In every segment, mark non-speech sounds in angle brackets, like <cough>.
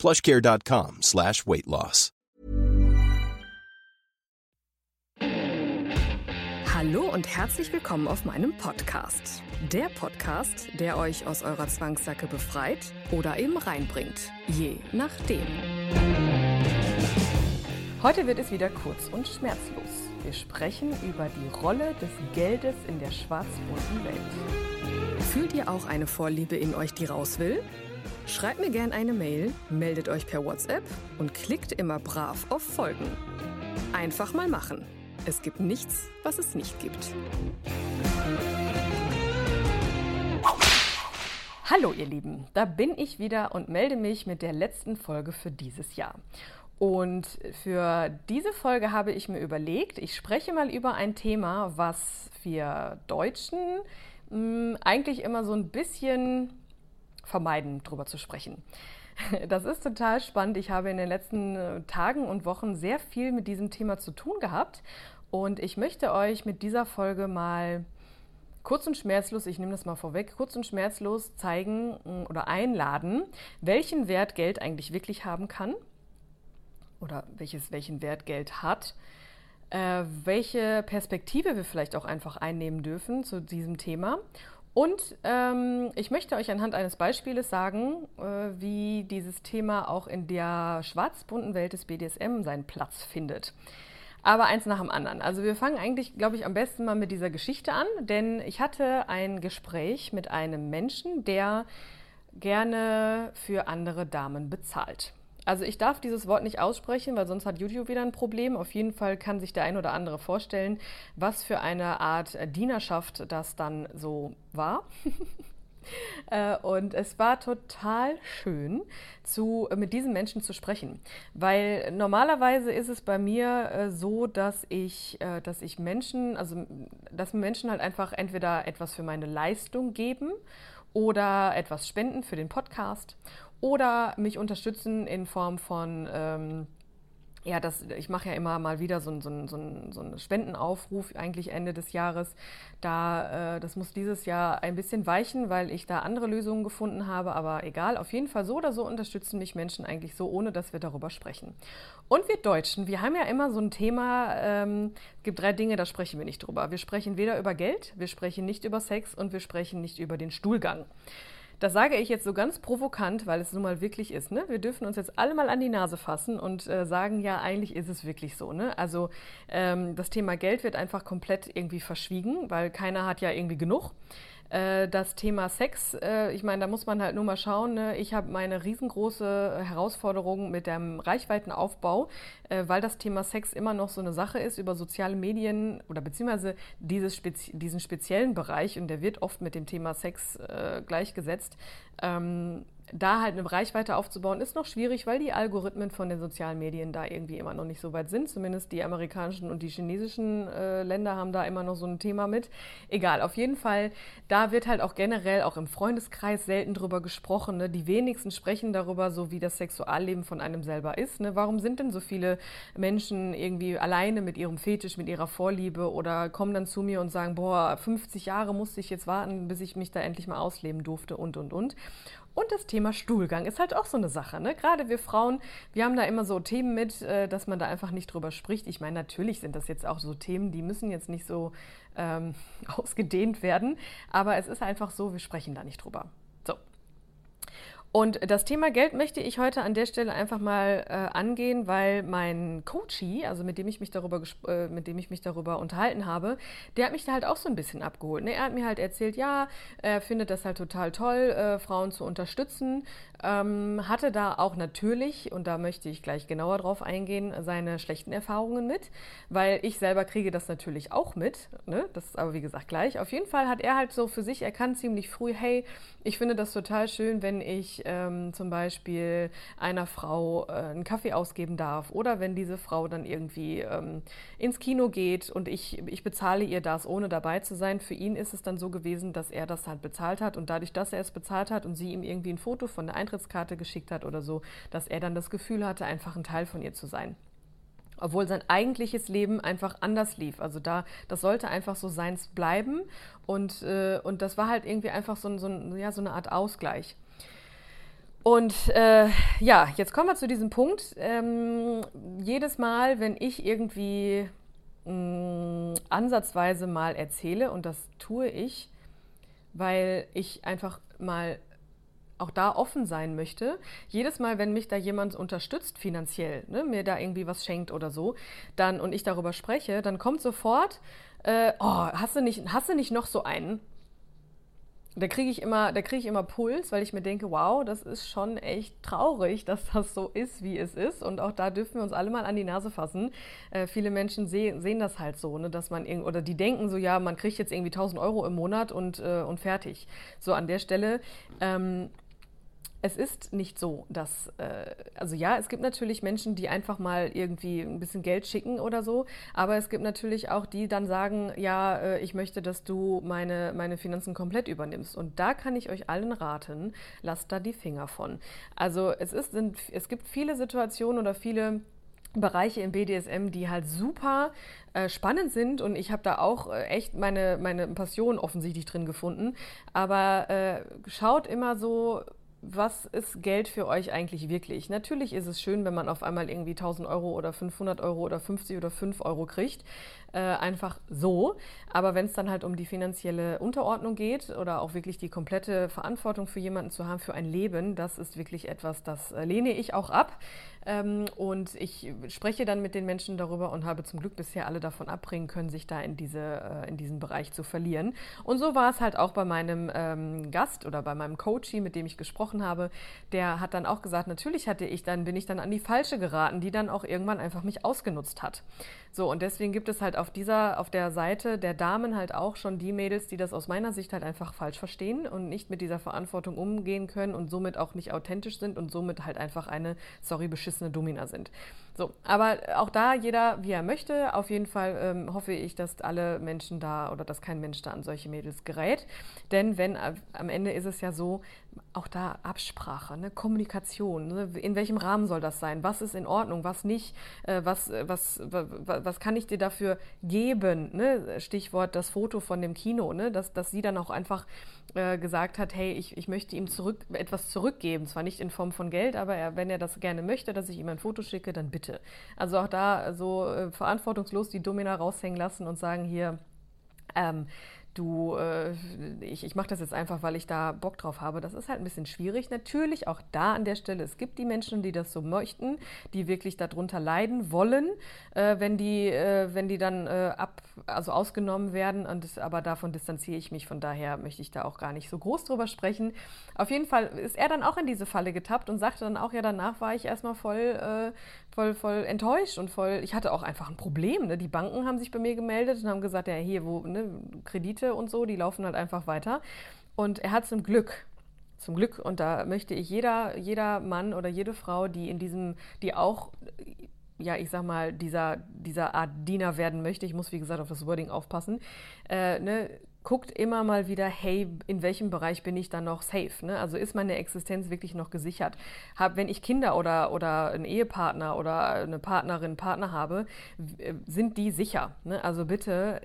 plushcare.com slash weight loss. Hallo und herzlich willkommen auf meinem Podcast. Der Podcast, der euch aus eurer Zwangssacke befreit oder eben reinbringt. Je nachdem. Heute wird es wieder kurz und schmerzlos. Wir sprechen über die Rolle des Geldes in der schwarz-bunten Welt. Fühlt ihr auch eine Vorliebe in euch, die raus will? Schreibt mir gerne eine Mail, meldet euch per WhatsApp und klickt immer brav auf Folgen. Einfach mal machen. Es gibt nichts, was es nicht gibt. Hallo ihr Lieben, da bin ich wieder und melde mich mit der letzten Folge für dieses Jahr. Und für diese Folge habe ich mir überlegt, ich spreche mal über ein Thema, was wir Deutschen mh, hm, eigentlich immer so ein bisschen vermeiden, darüber zu sprechen. <laughs> Das ist total spannend. Ich habe in den letzten äh, Tagen und Wochen sehr viel mit diesem Thema zu tun gehabt und ich möchte euch mit dieser Folge mal kurz und schmerzlos, ich nehme das mal vorweg, kurz und schmerzlos zeigen mm, oder einladen, welchen Wert Geld eigentlich wirklich haben kann oder welches, welchen Wert Geld hat, äh, welche Perspektive wir vielleicht auch einfach einnehmen dürfen zu diesem Thema und ähm, ich möchte euch anhand eines Beispieles sagen, äh, wie dieses Thema auch in der schwarz-bunten Welt des BDSM seinen Platz findet. Aber eins nach dem anderen. Also wir fangen eigentlich, glaube ich, am besten mal mit dieser Geschichte an, denn ich hatte ein Gespräch mit einem Menschen, der gerne für andere Damen bezahlt. Also ich darf dieses Wort nicht aussprechen, weil sonst hat YouTube wieder ein Problem. Auf jeden Fall kann sich der ein oder andere vorstellen, was für eine Art Dienerschaft das dann so war. <laughs> Äh, und es war total schön, zu, mit diesen Menschen zu sprechen. Weil normalerweise ist es bei mir äh, so, dass ich, äh, dass ich Menschen, also dass Menschen halt einfach entweder etwas für meine Leistung geben oder etwas spenden für den Podcast oder mich unterstützen in Form von, ähm, ja, das, ich mache ja immer mal wieder so, so, so, so einen Spendenaufruf, eigentlich Ende des Jahres. Da, äh, das muss dieses Jahr ein bisschen weichen, weil ich da andere Lösungen gefunden habe, aber egal, auf jeden Fall so oder so unterstützen mich Menschen eigentlich so, ohne dass wir darüber sprechen. Und wir Deutschen, wir haben ja immer so ein Thema, ähm, es gibt drei Dinge, da sprechen wir nicht drüber. Wir sprechen weder über Geld, wir sprechen nicht über Sex und wir sprechen nicht über den Stuhlgang. Das sage ich jetzt so ganz provokant, weil es nun mal wirklich ist. Ne? Wir dürfen uns jetzt alle mal an die Nase fassen und äh, sagen, ja, eigentlich ist es wirklich so. Ne? Also ähm, das Thema Geld wird einfach komplett irgendwie verschwiegen, weil keiner hat ja irgendwie genug. Äh, das Thema Sex, äh, ich meine, da muss man halt nur mal schauen. Ne? Ich habe meine riesengroße Herausforderung mit dem Reichweitenaufbau, äh, weil das Thema Sex immer noch so eine Sache ist über soziale Medien oder beziehungsweise dieses Spezi diesen speziellen Bereich und der wird oft mit dem Thema Sex gleichgesetzt. Ähm, da halt eine Reichweite aufzubauen, ist noch schwierig, weil die Algorithmen von den sozialen Medien da irgendwie immer noch nicht so weit sind. Zumindest die amerikanischen und die chinesischen äh, Länder haben da immer noch so ein Thema mit. Egal, auf jeden Fall, da wird halt auch generell auch im Freundeskreis selten drüber gesprochen. Ne? Die wenigsten sprechen darüber, so wie das Sexualleben von einem selber ist. Ne? Warum sind denn so viele Menschen irgendwie alleine mit ihrem Fetisch, mit ihrer Vorliebe oder kommen dann zu mir und sagen, boah, 50 Jahre musste ich jetzt warten, bis ich mich da endlich mal ausleben durfte und, und, und. Und das Thema Stuhlgang ist halt auch so eine Sache. Ne? Gerade wir Frauen, wir haben da immer so Themen mit, äh, dass man da einfach nicht drüber spricht. Ich meine, natürlich sind das jetzt auch so Themen, die müssen jetzt nicht so ähm, <laughs> ausgedehnt werden. Aber es ist einfach so, wir sprechen da nicht drüber. Und das Thema Geld möchte ich heute an der Stelle einfach mal äh, angehen, weil mein Coachie, also mit dem ich mich darüber äh, mit dem ich mich darüber unterhalten habe, der hat mich da halt auch so ein bisschen abgeholt. Ne? Er hat mir halt erzählt, ja, er findet das halt total toll, äh, Frauen zu unterstützen. Ähm, hatte da auch natürlich, und da möchte ich gleich genauer drauf eingehen, seine schlechten Erfahrungen mit, weil ich selber kriege das natürlich auch mit. Ne? Das ist aber wie gesagt gleich. Auf jeden Fall hat er halt so für sich erkannt ziemlich früh, hey, ich finde das total schön, wenn ich ähm, zum Beispiel einer Frau äh, einen Kaffee ausgeben darf oder wenn diese Frau dann irgendwie ähm, ins Kino geht und ich, ich bezahle ihr das, ohne dabei zu sein. Für ihn ist es dann so gewesen, dass er das halt bezahlt hat und dadurch, dass er es bezahlt hat und sie ihm irgendwie ein Foto von der Eintrittskarte geschickt hat oder so, dass er dann das Gefühl hatte, einfach ein Teil von ihr zu sein obwohl sein eigentliches Leben einfach anders lief. Also da, das sollte einfach so seins bleiben und, äh, und das war halt irgendwie einfach so, so, ja, so eine Art Ausgleich. Und äh, ja, jetzt kommen wir zu diesem Punkt. Ähm, jedes Mal, wenn ich irgendwie mh, mm, ansatzweise mal erzähle, und das tue ich, weil ich einfach mal auch da offen sein möchte. Jedes Mal, wenn mich da jemand unterstützt finanziell, ne, mir da irgendwie was schenkt oder so, dann und ich darüber spreche, dann kommt sofort, äh, oh, hast du nicht, hast du nicht noch so einen? Da kriege ich immer, da kriege ich immer Puls, weil ich mir denke, wow, das ist schon echt traurig, <laughs> dass das so ist, wie es ist. Und auch da dürfen wir uns alle mal an die Nase fassen. Äh, viele Menschen seh, sehen das halt so, ne, dass man irgend, oder die denken so, ja, man kriegt jetzt irgendwie 1000 Euro im Monat und, äh, und fertig. So an der Stelle. Ähm, es ist nicht so, dass, äh, also ja, es gibt natürlich Menschen, die einfach mal irgendwie ein bisschen Geld schicken oder so, aber es gibt natürlich auch die dann sagen, ja, äh, ich möchte, dass du meine, meine Finanzen komplett übernimmst. Und da kann ich euch allen raten, lasst da die Finger von. Also es, ist, sind, es gibt viele Situationen oder viele Bereiche im BDSM, die halt super äh, spannend sind und ich habe da auch äh, echt meine, meine Passion offensichtlich drin gefunden. Aber äh, schaut immer so, was ist Geld für euch eigentlich wirklich? Natürlich ist es schön, wenn man auf einmal irgendwie 1000 Euro oder 500 Euro oder 50 oder 5 Euro kriegt. Äh, einfach so. Aber wenn es dann halt um die finanzielle Unterordnung geht oder auch wirklich die komplette Verantwortung für jemanden zu haben, für ein Leben, das ist wirklich etwas, das äh, lehne ich auch ab. Ähm, und ich spreche dann mit den Menschen darüber und habe zum Glück bisher alle davon abbringen können, sich da in, diese, äh, in diesen Bereich zu verlieren. Und so war es halt auch bei meinem ähm, Gast oder bei meinem Coachie, mit dem ich gesprochen habe. Der hat dann auch gesagt, natürlich hatte ich dann, bin ich dann an die falsche geraten, die dann auch irgendwann einfach mich ausgenutzt hat. So, und deswegen gibt es halt auf dieser, auf der Seite der Damen halt auch schon die Mädels, die das aus meiner Sicht halt einfach falsch verstehen und nicht mit dieser Verantwortung umgehen können und somit auch nicht authentisch sind und somit halt einfach eine, sorry, beschissene Domina sind. So, aber auch da jeder, wie er möchte. Auf jeden Fall ähm, hoffe ich, dass alle Menschen da oder dass kein Mensch da an solche Mädels gerät. Denn wenn äh, am Ende ist es ja so, auch da Absprache, ne? Kommunikation. Ne? In welchem Rahmen soll das sein? Was ist in Ordnung? Was nicht? Äh, was, was, was, was kann ich dir dafür geben? Ne? Stichwort das Foto von dem Kino, ne? dass, dass sie dann auch einfach äh, gesagt hat, hey, ich, ich möchte ihm zurück, etwas zurückgeben. Zwar nicht in Form von Geld, aber er, wenn er das gerne möchte, dass ich ihm ein Foto schicke, dann bitte. Also auch da so äh, verantwortungslos die Domina raushängen lassen und sagen hier, ähm, du, äh, ich, ich mache das jetzt einfach, weil ich da Bock drauf habe. Das ist halt ein bisschen schwierig. Natürlich auch da an der Stelle, es gibt die Menschen, die das so möchten, die wirklich darunter leiden wollen, äh, wenn, die, äh, wenn die dann äh, ab, also ausgenommen werden. Und das, aber davon distanziere ich mich. Von daher möchte ich da auch gar nicht so groß drüber sprechen. Auf jeden Fall ist er dann auch in diese Falle getappt und sagte dann auch, ja, danach war ich erstmal voll, äh, voll, voll enttäuscht und voll, ich hatte auch einfach ein Problem. Ne? Die Banken haben sich bei mir gemeldet und haben gesagt, ja, hier, wo, ne, Kredite und so, die laufen halt einfach weiter. Und er hat zum Glück, zum Glück, und da möchte ich jeder, jeder Mann oder jede Frau, die in diesem, die auch ja, ich sag mal, dieser, dieser Art Diener werden möchte, ich muss wie gesagt auf das Wording aufpassen, äh, ne, guckt immer mal wieder, hey, in welchem Bereich bin ich dann noch safe? Ne? Also ist meine Existenz wirklich noch gesichert? Hab, wenn ich Kinder oder, oder einen Ehepartner oder eine Partnerin, Partner habe, äh, sind die sicher? Ne? Also bitte,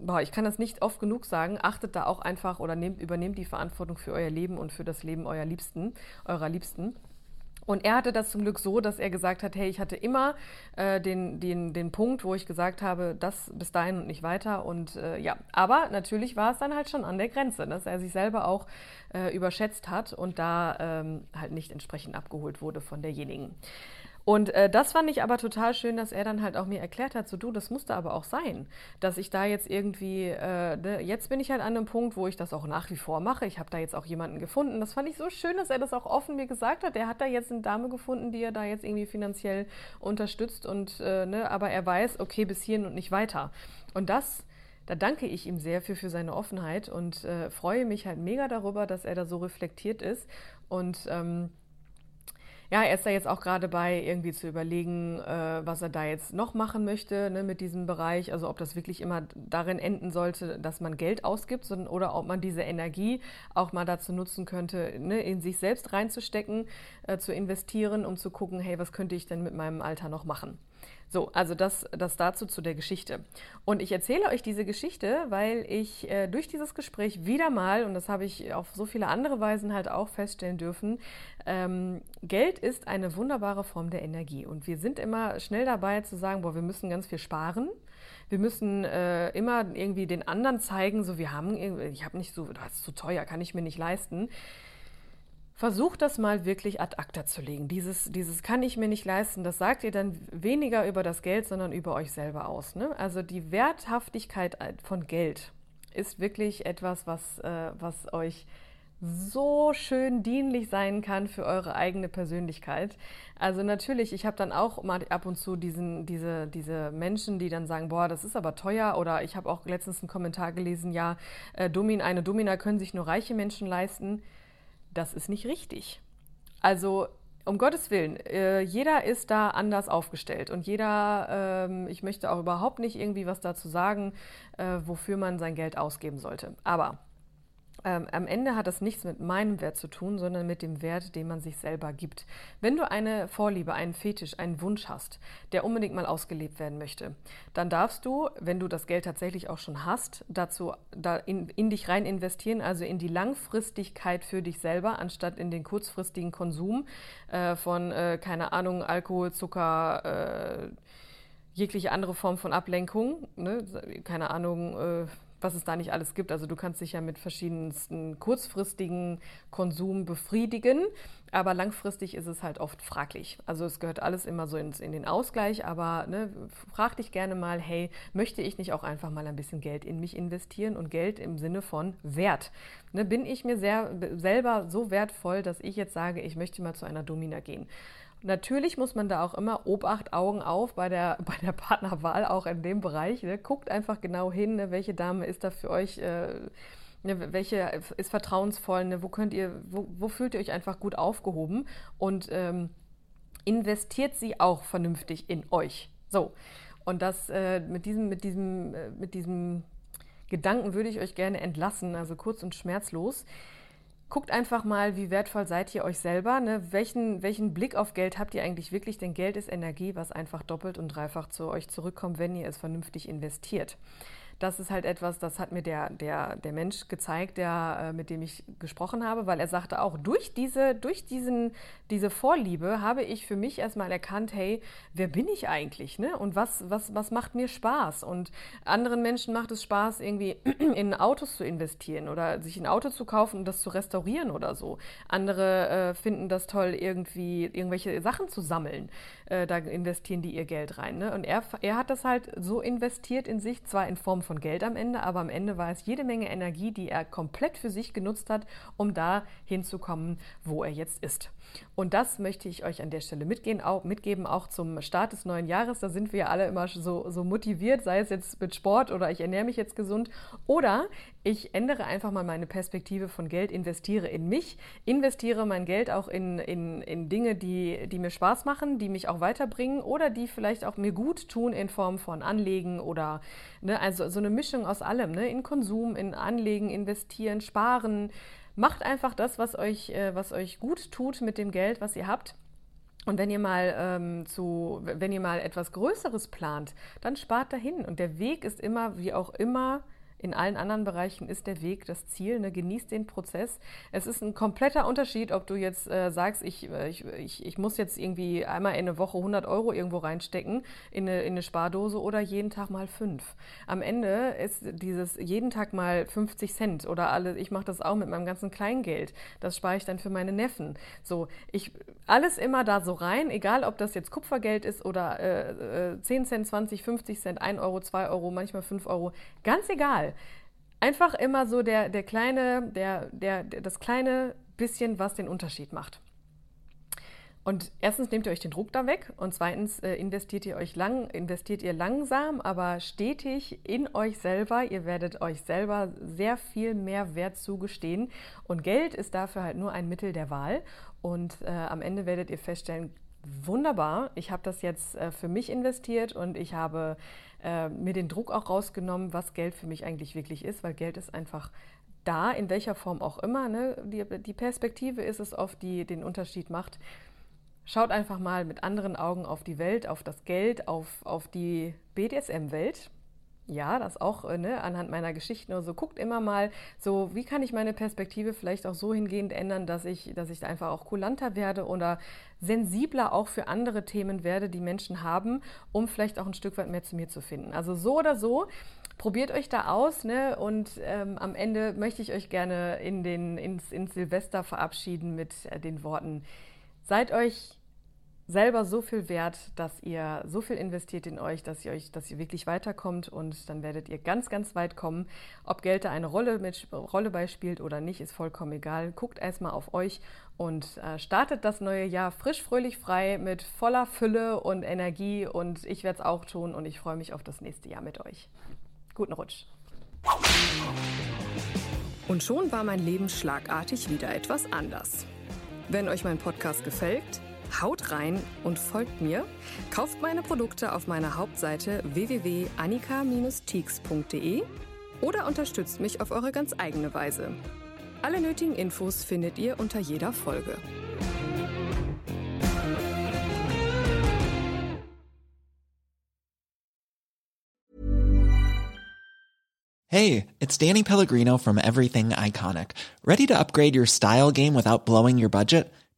boah, ich kann das nicht oft genug sagen, achtet da auch einfach oder nehmt, übernehmt die Verantwortung für euer Leben und für das Leben eurer Liebsten, eurer Liebsten. Und er hatte das zum Glück so, dass er gesagt hat, hey, ich hatte immer äh, den, den, den Punkt, wo ich gesagt habe, das bis dahin und nicht weiter. Und äh, ja, aber natürlich war es dann halt schon an der Grenze, dass er sich selber auch äh, überschätzt hat und da ähm, halt nicht entsprechend abgeholt wurde von derjenigen. Und äh, das fand ich aber total schön, dass er dann halt auch mir erklärt hat, so du, das musste aber auch sein, dass ich da jetzt irgendwie, äh, ne, jetzt bin ich halt an einem Punkt, wo ich das auch nach wie vor mache. Ich habe da jetzt auch jemanden gefunden. Das fand ich so schön, dass er das auch offen mir gesagt hat. Er hat da jetzt eine Dame gefunden, die er da jetzt irgendwie finanziell unterstützt und, äh, ne, aber er weiß, okay, bis hierhin und nicht weiter. Und das da danke ich ihm sehr für, für seine Offenheit und äh, freue mich halt mega darüber, dass er da so reflektiert ist Und ähm, ja, er ist da jetzt auch gerade bei, irgendwie zu überlegen, äh, was er da jetzt noch machen möchte ne, mit diesem Bereich. Also ob das wirklich immer darin enden sollte, dass man Geld ausgibt, sondern, oder ob man diese Energie auch mal dazu nutzen könnte, ne, in sich selbst reinzustecken, äh, zu investieren, um zu gucken, hey, was könnte ich denn mit meinem Alter noch machen? So, also das, das dazu zu der Geschichte. Und ich erzähle euch diese Geschichte, weil ich äh, durch dieses Gespräch wieder mal, und das habe ich auf so viele andere Weisen halt auch feststellen dürfen, ähm, Geld ist eine wunderbare Form der Energie. Und wir sind immer schnell dabei zu sagen, boah, wir müssen ganz viel sparen. Wir müssen äh, immer irgendwie den anderen zeigen, so wir haben, ich habe nicht so, das ist zu teuer, kann ich mir nicht leisten. Versucht das mal wirklich ad acta zu legen. Dieses, dieses kann ich mir nicht leisten, das sagt ihr dann weniger über das Geld, sondern über euch selber aus. Ne? Also die Werthaftigkeit von Geld ist wirklich etwas, was, äh, was euch so schön dienlich sein kann für eure eigene Persönlichkeit. Also natürlich, ich habe dann auch mal ab und zu diesen, diese, diese Menschen, die dann sagen, boah, das ist aber teuer. Oder ich habe auch letztens einen Kommentar gelesen, ja, äh, Domin, eine Domina können sich nur reiche Menschen leisten das ist nicht richtig. Also um Gottes Willen, äh, jeder ist da anders aufgestellt und jeder, ähm, ich möchte auch überhaupt nicht irgendwie was dazu sagen, äh, wofür man sein Geld ausgeben sollte. Aber ähm, am Ende hat das nichts mit meinem Wert zu tun, sondern mit dem Wert, den man sich selber gibt. Wenn du eine Vorliebe, einen Fetisch, einen Wunsch hast, der unbedingt mal ausgelebt werden möchte, dann darfst du, wenn du das Geld tatsächlich auch schon hast, dazu da in, in dich rein investieren, also in die Langfristigkeit für dich selber, anstatt in den kurzfristigen Konsum äh, von, äh, keine Ahnung, Alkohol, Zucker, äh, jegliche andere Form von Ablenkung, ne? keine Ahnung, äh, was es da nicht alles gibt. Also du kannst dich ja mit verschiedensten kurzfristigen Konsum befriedigen, aber langfristig ist es halt oft fraglich. Also es gehört alles immer so ins, in den Ausgleich, aber ne, frag dich gerne mal, hey, möchte ich nicht auch einfach mal ein bisschen Geld in mich investieren und Geld im Sinne von Wert? Ne, bin ich mir sehr, selber so wertvoll, dass ich jetzt sage, ich möchte mal zu einer Domina gehen? Natürlich muss man da auch immer Obacht, Augen auf bei der, <laughs> bei der Partnerwahl, auch in dem Bereich. Ne? Guckt einfach genau hin, ne? welche Dame ist da für euch, äh, ne? welche ist vertrauensvoll, ne? wo könnt ihr, wo, wo, fühlt ihr euch einfach gut aufgehoben und ähm, investiert sie auch vernünftig in euch. So. Und das äh, mit diesem, mit diesem, äh, mit diesem Gedanken würde ich euch gerne entlassen, also kurz und schmerzlos. Guckt einfach mal, wie wertvoll seid ihr euch selber. Ne? Welchen, welchen Blick auf Geld habt ihr eigentlich wirklich? Denn Geld ist Energie, was einfach doppelt und dreifach zu euch zurückkommt, wenn ihr es vernünftig investiert das ist halt etwas, das hat mir der, der, der Mensch gezeigt, der, äh, mit dem ich gesprochen habe, weil er sagte auch, durch diese, durch diesen, diese Vorliebe habe ich für mich erstmal erkannt, hey, wer bin ich eigentlich? Ne? Und was, was, was macht mir Spaß? Und anderen Menschen macht es Spaß, irgendwie <clears throat> in Autos zu investieren oder sich ein Auto zu kaufen und das zu restaurieren oder so. Andere äh, finden das toll, irgendwie irgendwelche Sachen zu sammeln. Äh, da investieren die ihr Geld rein. Ne? Und er, er hat das halt so investiert in sich, zwar in Form von Geld am Ende, aber am Ende war es jede Menge Energie, die er komplett für sich genutzt hat, um da hinzukommen, wo er jetzt ist. Und das möchte ich euch an der Stelle mitgehen, auch, mitgeben, auch zum Start des neuen Jahres. Da sind wir alle immer so, so motiviert, sei es jetzt mit Sport oder ich ernähre mich jetzt gesund oder ich ändere einfach mal meine Perspektive von Geld, investiere in mich, investiere mein Geld auch in, in, in Dinge, die, die mir Spaß machen, die mich auch weiterbringen oder die vielleicht auch mir gut tun in Form von Anlegen oder ne, also so eine Mischung aus allem, ne, in Konsum, in Anlegen, investieren, sparen. Macht einfach das, was euch, äh, was euch gut tut mit dem Geld, was ihr habt. Und wenn ihr mal ähm, zu, wenn ihr mal etwas Größeres plant, dann spart dahin. Und der Weg ist immer, wie auch immer, in allen anderen Bereichen ist der Weg das Ziel. Ne? Genieß den Prozess. Es ist ein kompletter Unterschied, ob du jetzt äh, sagst, ich, äh, ich, ich, ich, muss jetzt irgendwie einmal in eine Woche 100 Euro irgendwo reinstecken in eine, in eine Spardose oder jeden Tag mal fünf. Am Ende ist dieses jeden Tag mal 50 Cent oder alle, ich mache das auch mit meinem ganzen Kleingeld. Das spare ich dann für meine Neffen. So, ich alles immer da so rein, egal ob das jetzt Kupfergeld ist oder äh, äh, 10 Cent, 20, 50 Cent, 1 Euro, 2 Euro, manchmal 5 Euro. Ganz egal. Einfach immer so der, der kleine, der, der, das kleine bisschen, was den Unterschied macht. Und erstens nehmt ihr euch den Druck da weg und zweitens äh, investiert ihr euch lang, investiert ihr langsam, aber stetig in euch selber. Ihr werdet euch selber sehr viel mehr Wert zugestehen und Geld ist dafür halt nur ein Mittel der Wahl. Und äh, am Ende werdet ihr feststellen, wunderbar, ich habe das jetzt äh, für mich investiert und ich habe äh, mir den Druck auch rausgenommen, was Geld für mich eigentlich wirklich ist, weil Geld ist einfach da, in welcher Form auch immer. Ne? Die, die Perspektive ist es oft, die den Unterschied macht. Schaut einfach mal mit anderen Augen auf die Welt, auf das Geld, auf, auf die BDSM-Welt. Ja, das auch äh, ne, anhand meiner Geschichten oder so. Guckt immer mal so, wie kann ich meine Perspektive vielleicht auch so hingehend ändern, dass ich, dass ich einfach auch kulanter werde oder sensibler auch für andere Themen werde, die Menschen haben, um vielleicht auch ein Stück weit mehr zu mir zu finden. Also so oder so, probiert euch da aus ne? und ähm, am Ende möchte ich euch gerne in den, ins, ins Silvester verabschieden mit äh, den Worten, seid euch selber so viel wert, dass ihr so viel investiert in euch, dass ihr euch, dass ihr wirklich weiterkommt und dann werdet ihr ganz, ganz weit kommen. Ob Geld da eine Rolle, mit, Rolle beispielt oder nicht, ist vollkommen egal. Guckt erstmal auf euch und äh, startet das neue Jahr frisch, fröhlich, frei mit voller Fülle und Energie und ich werde es auch tun und ich freue mich auf das nächste Jahr mit euch. Guten Rutsch. Und schon war mein Leben schlagartig wieder etwas anders. Wenn euch mein Podcast gefällt, Haut rein und folgt mir. Kauft meine Produkte auf meiner Hauptseite www.annika-teaks.de oder unterstützt mich auf eure ganz eigene Weise. Alle nötigen Infos findet ihr unter jeder Folge. Hey, it's Danny Pellegrino from Everything Iconic. Ready to upgrade your style game without blowing your budget?